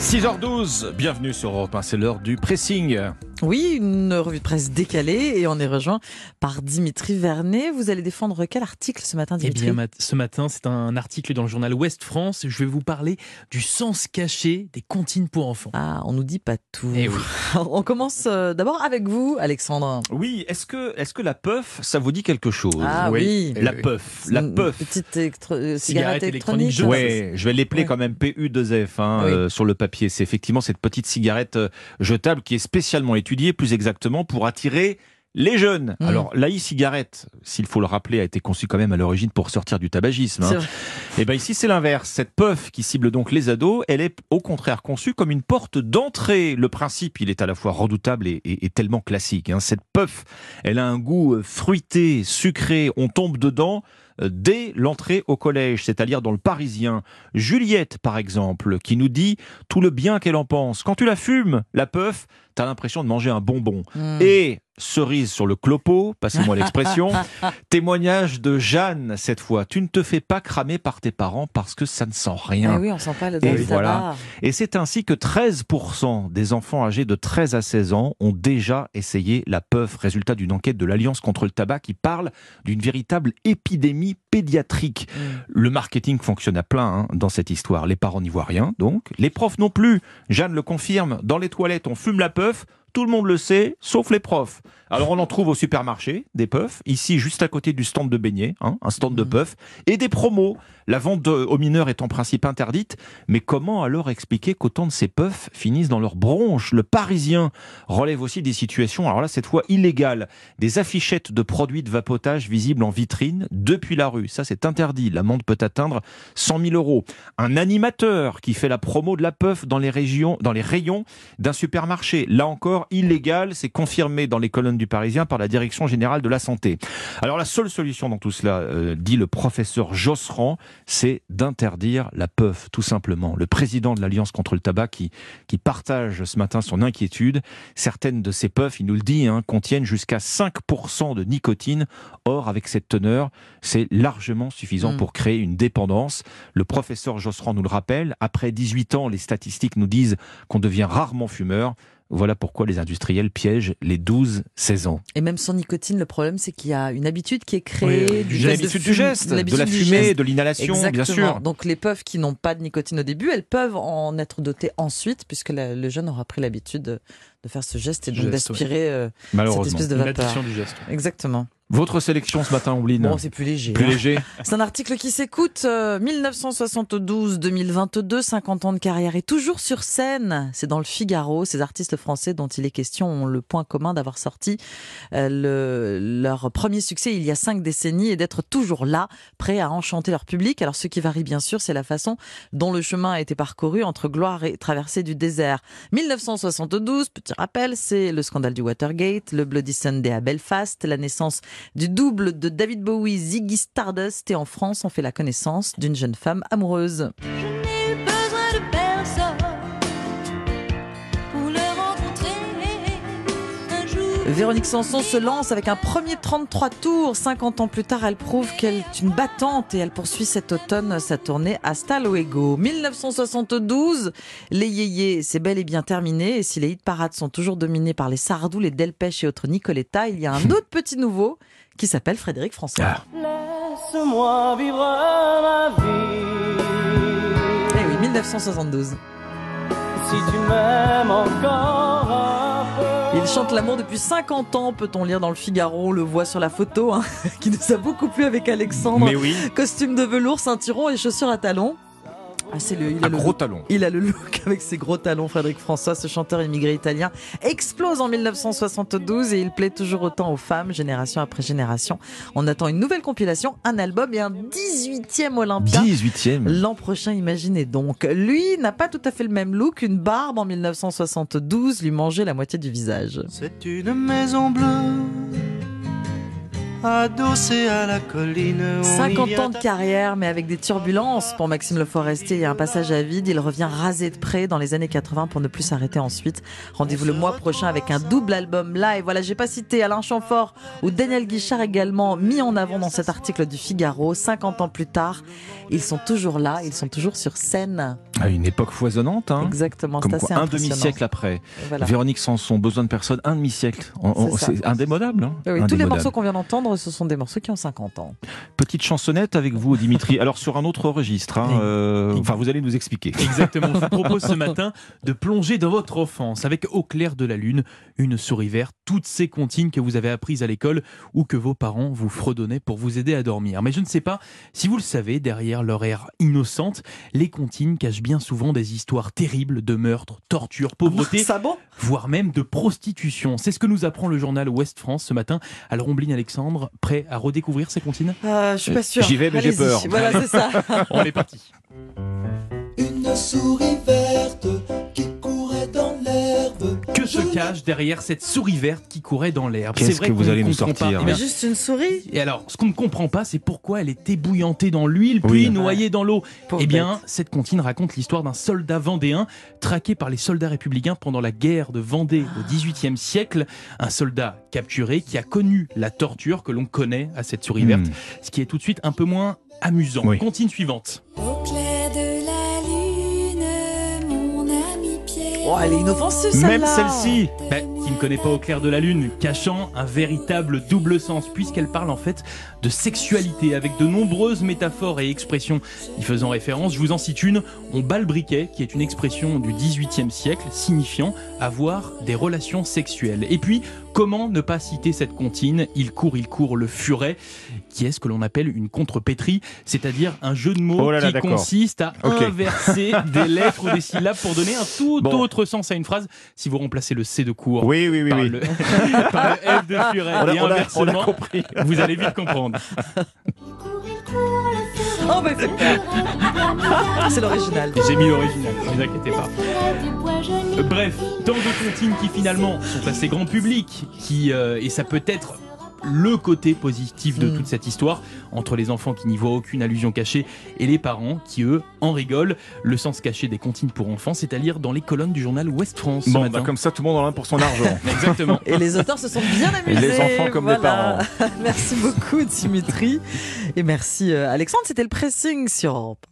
6h12, bienvenue sur Europe 1, c'est l'heure du pressing. Oui, une revue de presse décalée et on est rejoint par Dimitri Vernet. Vous allez défendre quel article ce matin, Eh Dimitri bien, ce matin, c'est un article dans le journal Ouest France. Je vais vous parler du sens caché des comptines pour enfants. Ah, on nous dit pas tout. Eh oui. On commence euh, d'abord avec vous, Alexandre. Oui, est-ce que, est-ce que la puff, ça vous dit quelque chose? Ah oui. La Eh oui. puff, la Une puff. Petite électro- euh, cigarette Cigarette électronique. électronique, je Ouais, je vais l'épeler Ouais. quand même PU2F hein, Oui. euh, sur le papier. C'est effectivement cette petite cigarette jetable qui est spécialement étudiée, plus exactement, pour attirer les jeunes. Mm. Alors, la e-cigarette, s'il faut le rappeler, a été conçue quand même à l'origine pour sortir du tabagisme. C'est hein. Et ben ici, c'est l'inverse. Cette puff qui cible donc les ados, elle est au contraire conçue comme une porte d'entrée. Le principe, il est à la fois redoutable et, et- et tellement classique. hein. Cette puff, elle a un goût euh, fruité, sucré. On tombe dedans dès l'entrée au collège, c'est-à-dire dans le Parisien. Juliette, par exemple, qui nous dit tout le bien qu'elle en pense. Quand tu la fumes, la puff, t'as l'impression de manger un bonbon. Hmm. Et cerise sur le clopo, passez-moi l'expression, témoignage de Jeanne cette fois. Tu ne te fais pas cramer par tes parents parce que ça ne sent rien. Ah oui, on sent pas le Et voilà. Et c'est ainsi que 13% des enfants âgés de 13 à 16 ans ont déjà essayé la puff, résultat d'une enquête de l'Alliance contre le tabac qui parle d'une véritable épidémie pédiatrique. Hmm. Le marketing fonctionne à plein hein, dans cette histoire. Les parents n'y voient rien, donc. Les profs non plus. Jeanne le confirme. Dans les toilettes, on fume la puff. Tout le monde le sait, sauf les profs. Alors on en trouve au supermarché, des puffs, ici juste à côté du stand de beignets, hein, un stand de Mhm. puffs, et des promos. La vente de- aux mineurs est en principe interdite, mais comment alors expliquer qu'autant de ces puffs finissent dans leurs bronches Le Parisien relève aussi des situations, alors là cette fois illégales, des affichettes de produits de vapotage visibles en vitrine depuis la rue. Ça c'est interdit, l'amende peut atteindre 100 000 euros. Un animateur qui fait la promo de la puff dans les, régions, dans les rayons d'un supermarché. Là encore, illégal, c'est confirmé dans les colonnes du Parisien par la Direction Générale de la Santé. Alors la seule solution dans tout cela, euh, dit le professeur Josserand, c'est d'interdire la puff, tout simplement. Le président de l'Alliance contre le tabac qui, qui partage ce matin son inquiétude. Certaines de ces puffs, il nous le dit, hein, contiennent jusqu'à 5% de nicotine. Or, avec cette teneur, c'est largement suffisant Mm. pour créer une dépendance. Le professeur Josserand nous le rappelle, après 18 ans, les statistiques nous disent qu'on devient rarement fumeur. Voilà pourquoi les industriels piègent les 12-16 ans. Et même sans nicotine, le problème, c'est qu'il y a une habitude qui est créée. Oui, du de L'habitude du geste, de la fumée, geste. de l'inhalation, bien sûr. Donc les puffs qui n'ont pas de nicotine au début, elles peuvent en être dotées ensuite, puisque la- le jeune aura pris l'habitude de, de faire ce geste et donc Geste, d'aspirer euh, cette espèce de vapeur. du geste. Exactement. Votre sélection ce matin, Ombline Bon, c'est plus léger. Plus hein. léger C'est un article qui s'écoute. euh, 1972-2022, 50 ans de carrière et toujours sur scène. C'est dans le Figaro. Ces artistes français dont il est question ont le point commun d'avoir sorti euh, le- leur premier succès il y a cinq décennies et d'être toujours là, prêts à enchanter leur public. Alors ce qui varie bien sûr, c'est la façon dont le chemin a été parcouru entre gloire et traversée du désert. 1972, petit rappel, c'est le scandale du Watergate, le Bloody Sunday à Belfast, la naissance du double de David Bowie, Ziggy Stardust, et en France, on fait la connaissance d'une jeune femme amoureuse. Véronique Sanson se lance avec un premier 33 tours. 50 ans plus tard, elle prouve qu'elle est une battante et elle poursuit cet automne sa tournée à Luego. 1972, les yéyés, c'est bel et bien terminé. Et si les hit parades sont toujours dominés par les Sardou, les Delpech et autres Nicoletta, il y a un autre petit nouveau qui s'appelle Frédéric François. Ah. Laisse-moi vivre ma vie. Eh oui, 1972. Si tu m'aimes encore un peu. Il chante l'amour depuis 50 ans, peut-on lire dans le Figaro, on le voit sur la photo, hein, qui nous a beaucoup plu avec Alexandre. Mais oui, Costume de velours, ceinturon et chaussures à talons. Ah, c'est le, il a un le gros look. talon. Il a le look avec ses gros talons, Frédéric François, ce chanteur immigré italien, explose en 1972 et il plaît toujours autant aux femmes, génération après génération. On attend une nouvelle compilation, un album et un 18e Olympia. 18e. L'an prochain, imaginez donc. Lui n'a pas tout à fait le même look. Une barbe en 1972 lui mangeait la moitié du visage. C'est une maison bleue adossé à la colline. on y 50 vient ans de carrière, mais avec des turbulences pour Maxime Le Forestier et un passage à vide. Il revient rasé de près dans les années 80 pour ne plus s'arrêter ensuite. Rendez-vous le mois prochain avec un double album live. Voilà, j'ai pas cité Alain Chamfort ou Daniel Guichard également mis en avant dans cet article du Figaro. 50 ans plus tard, ils sont toujours là, ils sont toujours sur scène. À une époque foisonnante, hein. Exactement, Comme c'est quoi, assez un demi-siècle après. Voilà. Véronique Sanson, besoin de personne, un demi-siècle. C'est indémodable. hein. Oui, tous les Indémodable. morceaux qu'on vient d'entendre, ce sont des morceaux qui ont 50 ans. Petite chansonnette avec vous, Dimitri. Alors sur un autre registre. hein, euh, Enfin, vous allez nous expliquer. Exactement. Je vous propose ce matin de plonger dans votre enfance avec Au clair de la lune, une souris verte, toutes ces comptines que vous avez apprises à l'école ou que vos parents vous fredonnaient pour vous aider à dormir. Mais je ne sais pas si vous le savez, derrière leur air innocente, les comptines cachent bien souvent des histoires terribles de meurtres, torture, pauvreté, Ça bon? voire même de prostitution. C'est ce que nous apprend le journal Ouest France ce matin. Alors, Ombline Alexandre, prêt à redécouvrir ces comptines? Euh, Je suis pas sûre. J'y vais, mais j'ai peur. Voilà, c'est ça. On est parti. Une souris verte qui se cache derrière cette souris verte qui courait dans l'herbe Qu'est-ce C'est vrai que vous allez nous sortir pas. Eh Juste une souris? Et alors, ce qu'on ne comprend pas, c'est pourquoi elle est ébouillantée dans l'huile, puis Oui. noyée dans l'eau. Eh bien, cette comptine raconte l'histoire d'un soldat vendéen traqué par les soldats républicains pendant la guerre de Vendée au XVIIIe siècle. Un soldat capturé qui a connu la torture que l'on connaît à cette souris verte, Hmm. ce qui est tout de suite un peu moins amusant. Oui. Comptine suivante. Oh, elle est inoffensive celle-là. Même celle-ci. Ben, qui ne connaît pas au clair de la lune, cachant un véritable double sens, puisqu'elle parle en fait de sexualité, avec de nombreuses métaphores et expressions y faisant référence. Je vous en cite une, on bat le briquet, qui est une expression du XVIIIe siècle, signifiant avoir des relations sexuelles. Et puis, comment ne pas citer cette comptine Il court, il court, le furet, qui est ce que l'on appelle une contrepétrie, c'est-à-dire un jeu de mots Oh là là, qui consiste à inverser des lettres ou des syllabes pour donner un tout Bon. autre sens à une phrase. Si vous remplacez le C de cours Oui, oui, oui. par, oui. le, par le F de furet On a- et on a- on a inversement, compris. vous allez vite comprendre. Oh, bah, super. C'est l'original. J'ai mis l'original, ne vous inquiétez pas. Du bois joli. Bref, tant de comptines qui finalement sont assez grand public, qui, euh, et ça peut être le côté positif de Mm. toute cette histoire, entre les enfants qui n'y voient aucune allusion cachée et les parents qui, eux, en rigolent. Le sens caché des comptines pour enfants, c'est à lire dans les colonnes du journal Ouest France ce Bon, matin. bah, comme ça, tout le monde en a pour son argent. Exactement. Et les auteurs se sont bien amusés. Les enfants comme les Voilà. merci beaucoup Dimitri. Et merci euh, Alexandre, c'était le pressing sur Europe.